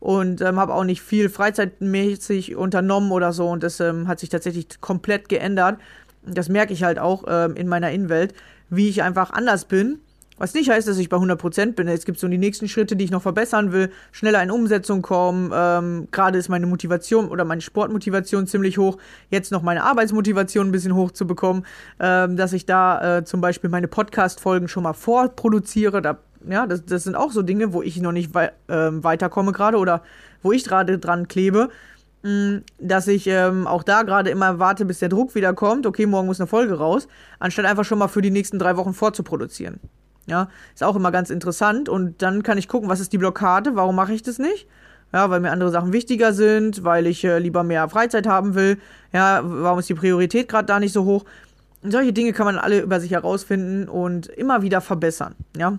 Und ähm, habe auch nicht viel freizeitmäßig unternommen oder so. Und das ähm, hat sich tatsächlich komplett geändert. Das merke ich halt auch ähm, in meiner Innenwelt, wie ich einfach anders bin was nicht heißt, dass ich bei 100% bin. Es gibt so die nächsten Schritte, die ich noch verbessern will, schneller in Umsetzung kommen. Ähm, Gerade ist meine Motivation oder meine Sportmotivation ziemlich hoch. Jetzt noch meine Arbeitsmotivation ein bisschen hoch zu bekommen, ähm, dass ich da äh, zum Beispiel meine Podcast-Folgen schon mal vorproduziere. Da, ja, das, das sind auch so Dinge, wo ich noch nicht wei äh, weiterkomme gerade oder wo ich gerade dran klebe. mm, dass ich ähm, auch da gerade immer warte, bis der Druck wieder kommt. Okay, morgen muss eine Folge raus, anstatt einfach schon mal für die nächsten drei Wochen vorzuproduzieren. Ja, ist auch immer ganz interessant. Und dann kann ich gucken, was ist die Blockade, warum mache ich das nicht? Ja, weil mir andere Sachen wichtiger sind, weil ich äh, lieber mehr Freizeit haben will. Ja, warum ist die Priorität gerade da nicht so hoch? Und solche Dinge kann man alle über sich herausfinden und immer wieder verbessern. Ja,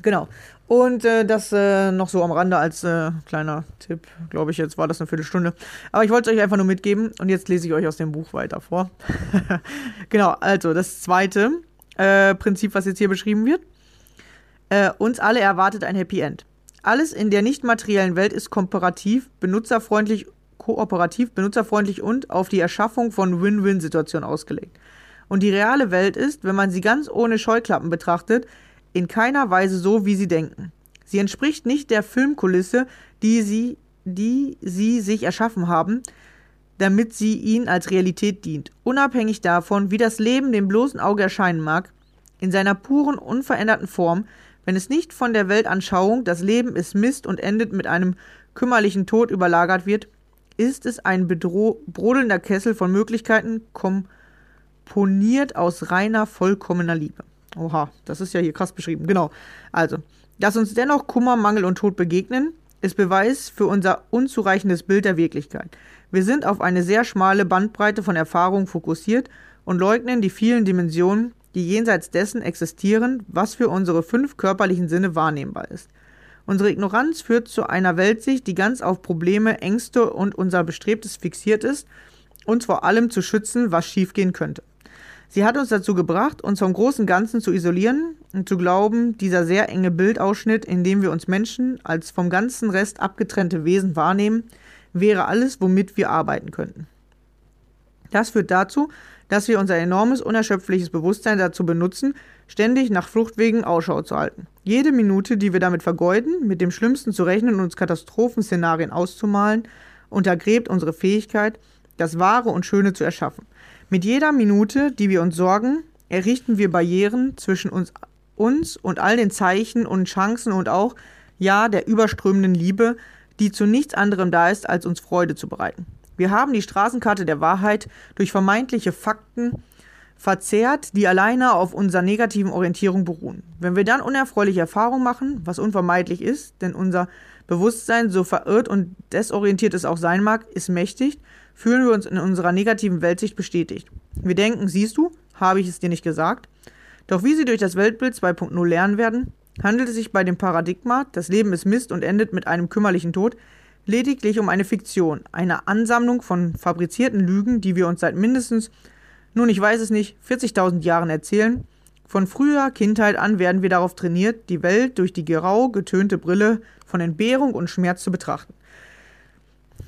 genau. Und äh, das äh, noch so am Rande als äh, kleiner Tipp, glaube ich, jetzt war das eine Viertelstunde. Aber ich wollte es euch einfach nur mitgeben und jetzt lese ich euch aus dem Buch weiter vor. genau, also das zweite äh, Prinzip, was jetzt hier beschrieben wird. Äh, uns alle erwartet ein Happy End. Alles in der nicht materiellen Welt ist komparativ, benutzerfreundlich, kooperativ, benutzerfreundlich und auf die Erschaffung von Win-Win-Situationen ausgelegt. Und die reale Welt ist, wenn man sie ganz ohne Scheuklappen betrachtet, in keiner Weise so, wie sie denken. Sie entspricht nicht der Filmkulisse, die sie, die sie sich erschaffen haben, damit sie ihnen als Realität dient. Unabhängig davon, wie das Leben dem bloßen Auge erscheinen mag, in seiner puren, unveränderten Form, wenn es nicht von der Weltanschauung, das Leben ist Mist und endet mit einem kümmerlichen Tod überlagert wird, ist es ein brodelnder Kessel von Möglichkeiten, komponiert aus reiner, vollkommener Liebe. Oha, das ist ja hier krass beschrieben. Genau. Also, dass uns dennoch Kummer, Mangel und Tod begegnen, ist Beweis für unser unzureichendes Bild der Wirklichkeit. Wir sind auf eine sehr schmale Bandbreite von Erfahrungen fokussiert und leugnen die vielen Dimensionen, die jenseits dessen existieren, was für unsere fünf körperlichen Sinne wahrnehmbar ist. Unsere Ignoranz führt zu einer Weltsicht, die ganz auf Probleme, Ängste und unser Bestrebtes fixiert ist, uns vor allem zu schützen, was schiefgehen könnte. Sie hat uns dazu gebracht, uns vom großen Ganzen zu isolieren und zu glauben, dieser sehr enge Bildausschnitt, in dem wir uns Menschen als vom ganzen Rest abgetrennte Wesen wahrnehmen, wäre alles, womit wir arbeiten könnten. Das führt dazu, dass wir unser enormes, unerschöpfliches Bewusstsein dazu benutzen, ständig nach Fluchtwegen Ausschau zu halten. Jede Minute, die wir damit vergeuden, mit dem Schlimmsten zu rechnen und uns Katastrophenszenarien auszumalen, untergräbt unsere Fähigkeit, das Wahre und Schöne zu erschaffen. Mit jeder Minute, die wir uns sorgen, errichten wir Barrieren zwischen uns, uns und all den Zeichen und Chancen und auch, ja, der überströmenden Liebe, die zu nichts anderem da ist, als uns Freude zu bereiten. Wir haben die Straßenkarte der Wahrheit durch vermeintliche Fakten verzerrt, die alleine auf unserer negativen Orientierung beruhen. Wenn wir dann unerfreuliche Erfahrungen machen, was unvermeidlich ist, denn unser Bewusstsein, so verirrt und desorientiert es auch sein mag, ist mächtig, fühlen wir uns in unserer negativen Weltsicht bestätigt. Wir denken, siehst du, habe ich es dir nicht gesagt? Doch wie Sie durch das Weltbild 2.0 lernen werden, handelt es sich bei dem Paradigma, das Leben ist Mist und endet mit einem kümmerlichen Tod, lediglich um eine Fiktion, eine Ansammlung von fabrizierten Lügen, die wir uns seit mindestens, nun ich weiß es nicht, 40.000 Jahren erzählen. Von früher Kindheit an werden wir darauf trainiert, die Welt durch die grau getönte Brille von Entbehrung und Schmerz zu betrachten.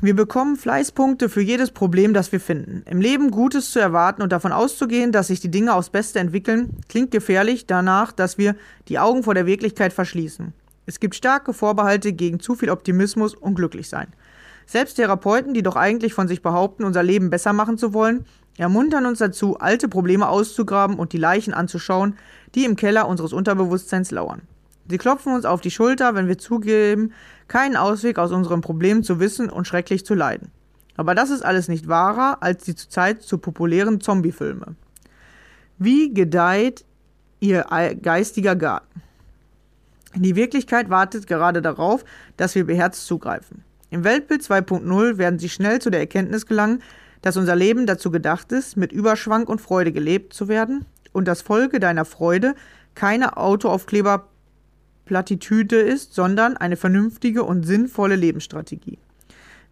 Wir bekommen Fleißpunkte für jedes Problem, das wir finden. Im Leben Gutes zu erwarten und davon auszugehen, dass sich die Dinge aufs Beste entwickeln, klingt gefährlich danach, dass wir die Augen vor der Wirklichkeit verschließen. Es gibt starke Vorbehalte gegen zu viel Optimismus und Glücklichsein. Selbst Therapeuten, die doch eigentlich von sich behaupten, unser Leben besser machen zu wollen, ermuntern uns dazu, alte Probleme auszugraben und die Leichen anzuschauen, die im Keller unseres Unterbewusstseins lauern. Sie klopfen uns auf die Schulter, wenn wir zugeben, keinen Ausweg aus unserem Problem zu wissen und schrecklich zu leiden. Aber das ist alles nicht wahrer als die zurzeit zu populären Zombiefilme. Wie gedeiht Ihr geistiger Garten? Die Wirklichkeit wartet gerade darauf, dass wir beherzt zugreifen. Im Weltbild 2.0 werden Sie schnell zu der Erkenntnis gelangen, dass unser Leben dazu gedacht ist, mit Überschwang und Freude gelebt zu werden und das Folge deiner Freude keine Autoaufkleber Plattitüde ist, sondern eine vernünftige und sinnvolle Lebensstrategie.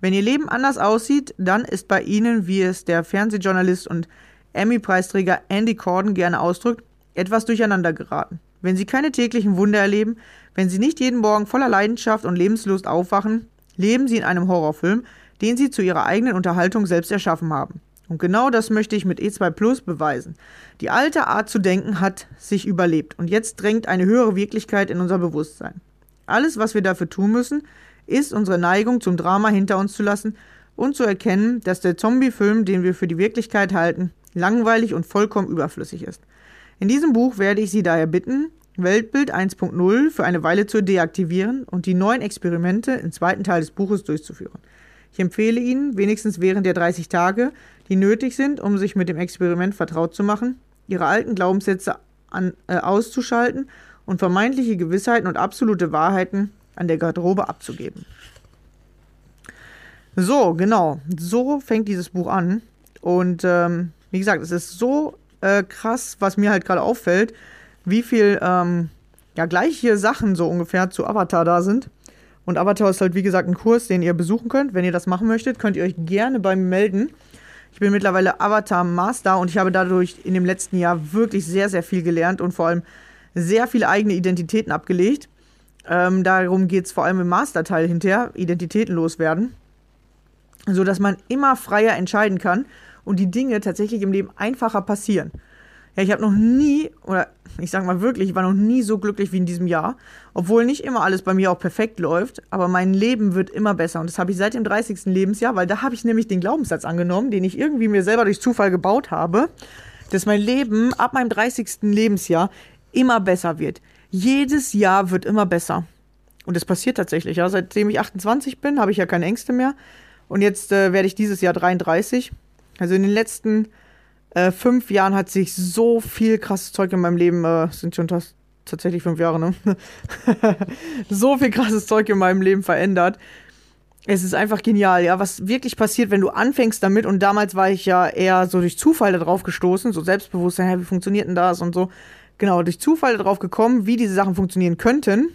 Wenn Ihr Leben anders aussieht, dann ist bei Ihnen, wie es der Fernsehjournalist und Emmy-Preisträger Andy Corden gerne ausdrückt, etwas durcheinander geraten. Wenn Sie keine täglichen Wunder erleben, wenn Sie nicht jeden Morgen voller Leidenschaft und Lebenslust aufwachen, leben Sie in einem Horrorfilm, den Sie zu Ihrer eigenen Unterhaltung selbst erschaffen haben. Und genau das möchte ich mit E2 Plus beweisen. Die alte Art zu denken hat sich überlebt und jetzt drängt eine höhere Wirklichkeit in unser Bewusstsein. Alles, was wir dafür tun müssen, ist unsere Neigung zum Drama hinter uns zu lassen und zu erkennen, dass der Zombie-Film, den wir für die Wirklichkeit halten, langweilig und vollkommen überflüssig ist. In diesem Buch werde ich Sie daher bitten, Weltbild 1.0 für eine Weile zu deaktivieren und die neuen Experimente im zweiten Teil des Buches durchzuführen. Ich empfehle Ihnen, wenigstens während der 30 Tage, die nötig sind, um sich mit dem Experiment vertraut zu machen, Ihre alten Glaubenssätze an, äh, auszuschalten und vermeintliche Gewissheiten und absolute Wahrheiten an der Garderobe abzugeben. So, genau. So fängt dieses Buch an. Und ähm, wie gesagt, es ist so äh, krass, was mir halt gerade auffällt, wie viel ähm, ja, gleiche Sachen so ungefähr zu Avatar da sind. Und Avatar ist halt, wie gesagt, ein Kurs, den ihr besuchen könnt. Wenn ihr das machen möchtet, könnt ihr euch gerne bei mir melden. Ich bin mittlerweile Avatar Master und ich habe dadurch in dem letzten Jahr wirklich sehr, sehr viel gelernt und vor allem sehr viele eigene Identitäten abgelegt. Ähm, darum geht es vor allem im Masterteil hinterher, Identitäten loswerden. So dass man immer freier entscheiden kann und die Dinge tatsächlich im Leben einfacher passieren. Ja, ich habe noch nie, oder ich sag mal wirklich, ich war noch nie so glücklich wie in diesem Jahr. Obwohl nicht immer alles bei mir auch perfekt läuft, aber mein Leben wird immer besser. Und das habe ich seit dem 30. Lebensjahr, weil da habe ich nämlich den Glaubenssatz angenommen, den ich irgendwie mir selber durch Zufall gebaut habe, dass mein Leben ab meinem 30. Lebensjahr immer besser wird. Jedes Jahr wird immer besser. Und das passiert tatsächlich. Ja. Seitdem ich 28 bin, habe ich ja keine Ängste mehr. Und jetzt äh, werde ich dieses Jahr 33. Also in den letzten äh, fünf Jahren hat sich so viel krasses Zeug in meinem Leben, äh, sind schon tatsächlich fünf Jahre, ne? so viel krasses Zeug in meinem Leben verändert. Es ist einfach genial, ja, was wirklich passiert, wenn du anfängst damit. Und damals war ich ja eher so durch Zufall darauf gestoßen, so Selbstbewusstsein, hey, wie funktioniert denn das und so. Genau, durch Zufall darauf gekommen, wie diese Sachen funktionieren könnten.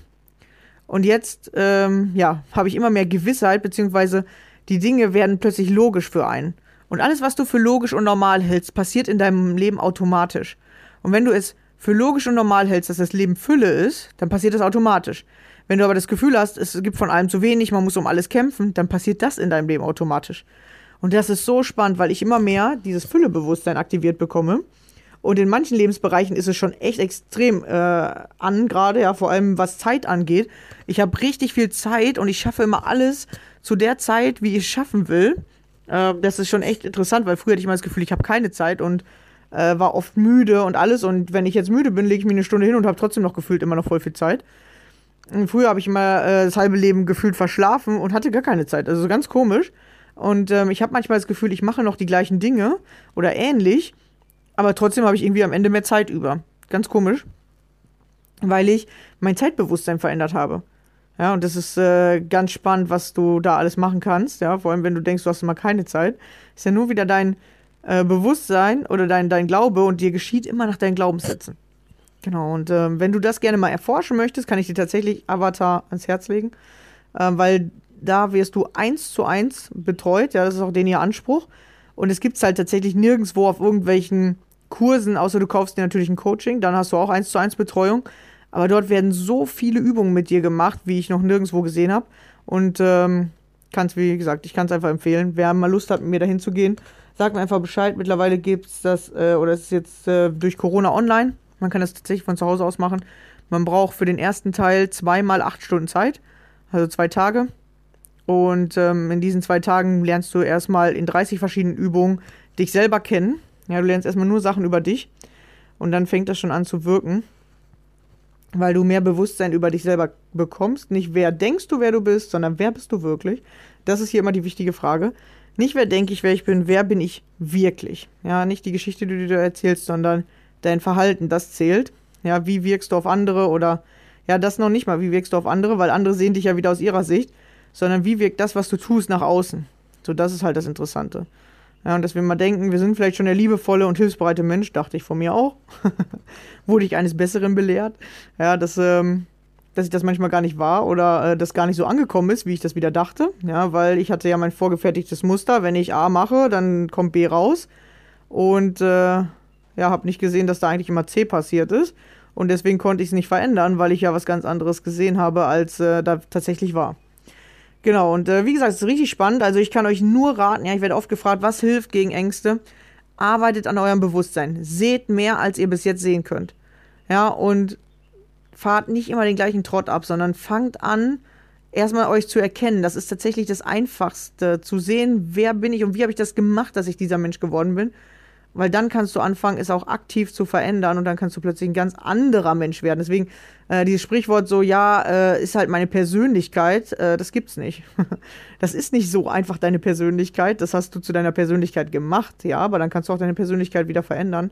Und jetzt, ähm, ja, habe ich immer mehr Gewissheit, beziehungsweise die Dinge werden plötzlich logisch für einen. Und alles, was du für logisch und normal hältst, passiert in deinem Leben automatisch. Und wenn du es für logisch und normal hältst, dass das Leben Fülle ist, dann passiert das automatisch. Wenn du aber das Gefühl hast, es gibt von allem zu wenig, man muss um alles kämpfen, dann passiert das in deinem Leben automatisch. Und das ist so spannend, weil ich immer mehr dieses Füllebewusstsein aktiviert bekomme. Und in manchen Lebensbereichen ist es schon echt extrem äh, an, gerade ja, vor allem was Zeit angeht. Ich habe richtig viel Zeit und ich schaffe immer alles zu der Zeit, wie ich es schaffen will. Äh, das ist schon echt interessant, weil früher hatte ich mal das Gefühl, ich habe keine Zeit und äh, war oft müde und alles. Und wenn ich jetzt müde bin, lege ich mich eine Stunde hin und habe trotzdem noch gefühlt immer noch voll viel Zeit. Und früher habe ich immer äh, das halbe Leben gefühlt verschlafen und hatte gar keine Zeit. Also ganz komisch. Und ähm, ich habe manchmal das Gefühl, ich mache noch die gleichen Dinge oder ähnlich, aber trotzdem habe ich irgendwie am Ende mehr Zeit über. Ganz komisch. Weil ich mein Zeitbewusstsein verändert habe. Ja, und das ist äh, ganz spannend, was du da alles machen kannst. Ja, vor allem, wenn du denkst, du hast immer keine Zeit. Ist ja nur wieder dein äh, Bewusstsein oder dein, dein Glaube und dir geschieht immer nach deinen Glaubenssätzen. Genau, und äh, wenn du das gerne mal erforschen möchtest, kann ich dir tatsächlich Avatar ans Herz legen, äh, weil da wirst du eins zu eins betreut. Ja, das ist auch den ihr Anspruch. Und es gibt es halt tatsächlich nirgendwo auf irgendwelchen Kursen, außer du kaufst dir natürlich ein Coaching, dann hast du auch eins zu eins Betreuung. Aber dort werden so viele Übungen mit dir gemacht, wie ich noch nirgendwo gesehen habe. Und ähm, kann es, wie gesagt, ich kann es einfach empfehlen. Wer mal Lust hat, mit mir dahin zu gehen, sagt mir einfach Bescheid. Mittlerweile gibt es das, äh, oder es ist jetzt äh, durch Corona online. Man kann das tatsächlich von zu Hause aus machen. Man braucht für den ersten Teil zweimal acht Stunden Zeit, also zwei Tage. Und ähm, in diesen zwei Tagen lernst du erstmal in 30 verschiedenen Übungen dich selber kennen. Ja, du lernst erstmal nur Sachen über dich. Und dann fängt das schon an zu wirken weil du mehr Bewusstsein über dich selber bekommst. Nicht wer denkst du, wer du bist, sondern wer bist du wirklich? Das ist hier immer die wichtige Frage. Nicht wer denke ich, wer ich bin, wer bin ich wirklich? Ja, nicht die Geschichte, die du dir erzählst, sondern dein Verhalten, das zählt. Ja, wie wirkst du auf andere oder ja, das noch nicht mal, wie wirkst du auf andere, weil andere sehen dich ja wieder aus ihrer Sicht, sondern wie wirkt das, was du tust, nach außen. So, das ist halt das Interessante. Ja, und dass wir mal denken, wir sind vielleicht schon der liebevolle und hilfsbereite Mensch, dachte ich von mir auch. Wurde ich eines Besseren belehrt. Ja, dass, ähm, dass ich das manchmal gar nicht war oder äh, das gar nicht so angekommen ist, wie ich das wieder dachte. Ja, weil ich hatte ja mein vorgefertigtes Muster. Wenn ich A mache, dann kommt B raus. Und äh, ja, habe nicht gesehen, dass da eigentlich immer C passiert ist. Und deswegen konnte ich es nicht verändern, weil ich ja was ganz anderes gesehen habe, als äh, da tatsächlich war. Genau, und äh, wie gesagt, es ist richtig spannend. Also ich kann euch nur raten, ja, ich werde oft gefragt, was hilft gegen Ängste? Arbeitet an eurem Bewusstsein. Seht mehr, als ihr bis jetzt sehen könnt. Ja, und fahrt nicht immer den gleichen Trott ab, sondern fangt an, erstmal euch zu erkennen. Das ist tatsächlich das Einfachste, zu sehen, wer bin ich und wie habe ich das gemacht, dass ich dieser Mensch geworden bin. Weil dann kannst du anfangen, es auch aktiv zu verändern und dann kannst du plötzlich ein ganz anderer Mensch werden. Deswegen äh, dieses Sprichwort so, ja, äh, ist halt meine Persönlichkeit, äh, das gibt's nicht. das ist nicht so einfach deine Persönlichkeit, das hast du zu deiner Persönlichkeit gemacht, ja, aber dann kannst du auch deine Persönlichkeit wieder verändern.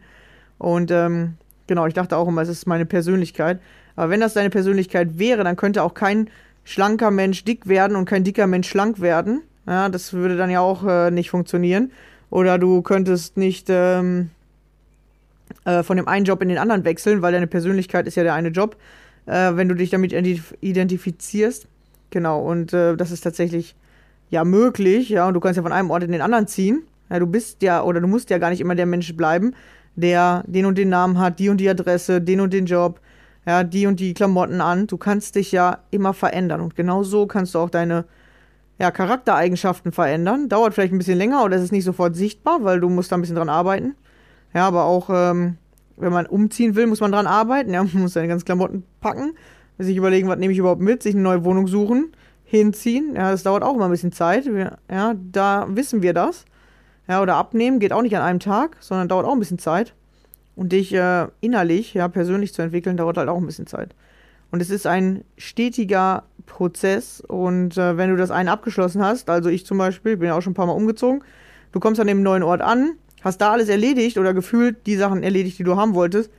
Und ähm, genau, ich dachte auch immer, es ist meine Persönlichkeit. Aber wenn das deine Persönlichkeit wäre, dann könnte auch kein schlanker Mensch dick werden und kein dicker Mensch schlank werden. Ja, das würde dann ja auch äh, nicht funktionieren. Oder du könntest nicht ähm, äh, von dem einen Job in den anderen wechseln, weil deine Persönlichkeit ist ja der eine Job, äh, wenn du dich damit identifizierst. Genau, und äh, das ist tatsächlich ja möglich, ja, und du kannst ja von einem Ort in den anderen ziehen. Ja, du bist ja, oder du musst ja gar nicht immer der Mensch bleiben, der den und den Namen hat, die und die Adresse, den und den Job, ja, die und die Klamotten an. Du kannst dich ja immer verändern. Und genau so kannst du auch deine ja, Charaktereigenschaften verändern. Dauert vielleicht ein bisschen länger oder es ist nicht sofort sichtbar, weil du musst da ein bisschen dran arbeiten. Ja, aber auch, ähm, wenn man umziehen will, muss man dran arbeiten. Ja, man muss seine ganzen Klamotten packen, sich überlegen, was nehme ich überhaupt mit, sich eine neue Wohnung suchen, hinziehen. Ja, das dauert auch immer ein bisschen Zeit. Ja, da wissen wir das. Ja, oder abnehmen geht auch nicht an einem Tag, sondern dauert auch ein bisschen Zeit. Und dich äh, innerlich, ja, persönlich zu entwickeln, dauert halt auch ein bisschen Zeit. Und es ist ein stetiger Prozess. Und äh, wenn du das einen abgeschlossen hast, also ich zum Beispiel, bin ja auch schon ein paar Mal umgezogen, du kommst an dem neuen Ort an, hast da alles erledigt oder gefühlt die Sachen erledigt, die du haben wolltest,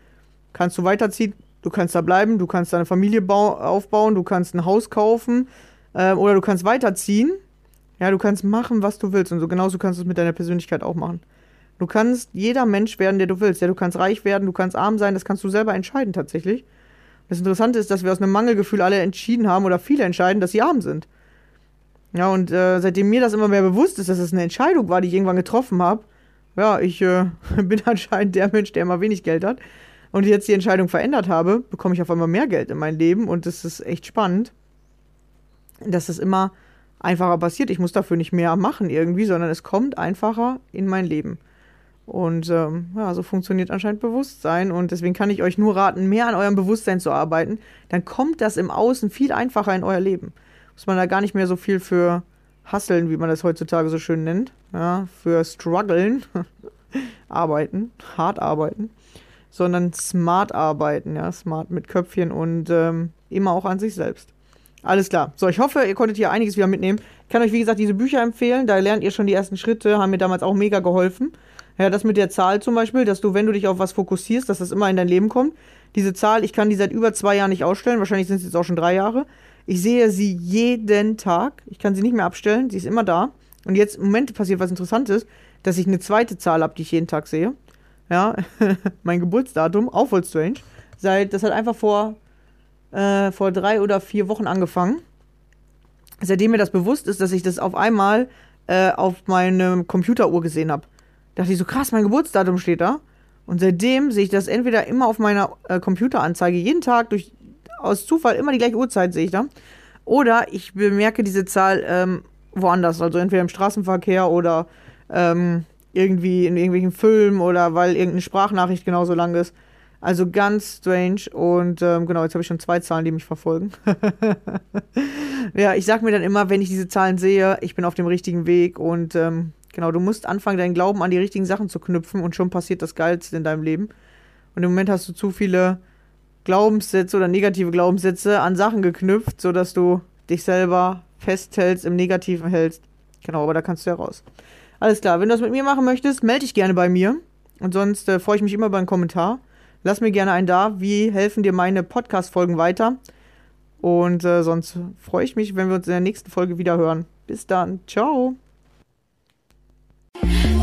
kannst du weiterziehen, du kannst da bleiben, du kannst deine Familie aufbauen, du kannst ein Haus kaufen äh, oder du kannst weiterziehen. Ja, du kannst machen, was du willst. Und so genauso kannst du es mit deiner Persönlichkeit auch machen. Du kannst jeder Mensch werden, der du willst. Ja, du kannst reich werden, du kannst arm sein, das kannst du selber entscheiden tatsächlich. Das Interessante ist, dass wir aus einem Mangelgefühl alle entschieden haben oder viele entscheiden, dass sie arm sind. Ja, und äh, seitdem mir das immer mehr bewusst ist, dass es das eine Entscheidung war, die ich irgendwann getroffen habe, ja, ich äh, bin anscheinend der Mensch, der immer wenig Geld hat. Und jetzt die Entscheidung verändert habe, bekomme ich auf einmal mehr Geld in mein Leben und das ist echt spannend, dass das immer einfacher passiert. Ich muss dafür nicht mehr machen irgendwie, sondern es kommt einfacher in mein Leben. Und ähm, ja, so funktioniert anscheinend Bewusstsein. Und deswegen kann ich euch nur raten, mehr an eurem Bewusstsein zu arbeiten. Dann kommt das im Außen viel einfacher in euer Leben. Muss man da gar nicht mehr so viel für hasseln, wie man das heutzutage so schön nennt. Ja, für strugglen, arbeiten, hart arbeiten. Sondern smart arbeiten, ja, smart mit Köpfchen und ähm, immer auch an sich selbst. Alles klar. So, ich hoffe, ihr konntet hier einiges wieder mitnehmen. Ich kann euch, wie gesagt, diese Bücher empfehlen. Da lernt ihr schon die ersten Schritte, haben mir damals auch mega geholfen. Ja, das mit der Zahl zum Beispiel, dass du, wenn du dich auf was fokussierst, dass das immer in dein Leben kommt. Diese Zahl, ich kann die seit über zwei Jahren nicht ausstellen. Wahrscheinlich sind es jetzt auch schon drei Jahre. Ich sehe sie jeden Tag. Ich kann sie nicht mehr abstellen. Sie ist immer da. Und jetzt im Moment passiert was Interessantes, dass ich eine zweite Zahl habe, die ich jeden Tag sehe. Ja, mein Geburtsdatum, auch voll strange. Seit, das hat einfach vor, äh, vor drei oder vier Wochen angefangen. Seitdem mir das bewusst ist, dass ich das auf einmal äh, auf meiner Computeruhr gesehen habe dachte ich so, krass, mein Geburtsdatum steht da. Und seitdem sehe ich das entweder immer auf meiner äh, Computeranzeige, jeden Tag durch aus Zufall immer die gleiche Uhrzeit sehe ich da. Oder ich bemerke diese Zahl ähm, woanders, also entweder im Straßenverkehr oder ähm, irgendwie in irgendwelchen Filmen oder weil irgendeine Sprachnachricht genauso lang ist. Also ganz strange und ähm, genau, jetzt habe ich schon zwei Zahlen, die mich verfolgen. ja, ich sage mir dann immer, wenn ich diese Zahlen sehe, ich bin auf dem richtigen Weg und ähm, Genau, du musst anfangen, deinen Glauben an die richtigen Sachen zu knüpfen und schon passiert das Geilste in deinem Leben. Und im Moment hast du zu viele Glaubenssätze oder negative Glaubenssätze an Sachen geknüpft, sodass du dich selber festhältst, im Negativen hältst. Genau, aber da kannst du ja raus. Alles klar, wenn du das mit mir machen möchtest, melde dich gerne bei mir. Und sonst äh, freue ich mich immer über einen Kommentar. Lass mir gerne einen da. Wie helfen dir meine Podcast-Folgen weiter? Und äh, sonst freue ich mich, wenn wir uns in der nächsten Folge wieder hören. Bis dann. Ciao. Yeah.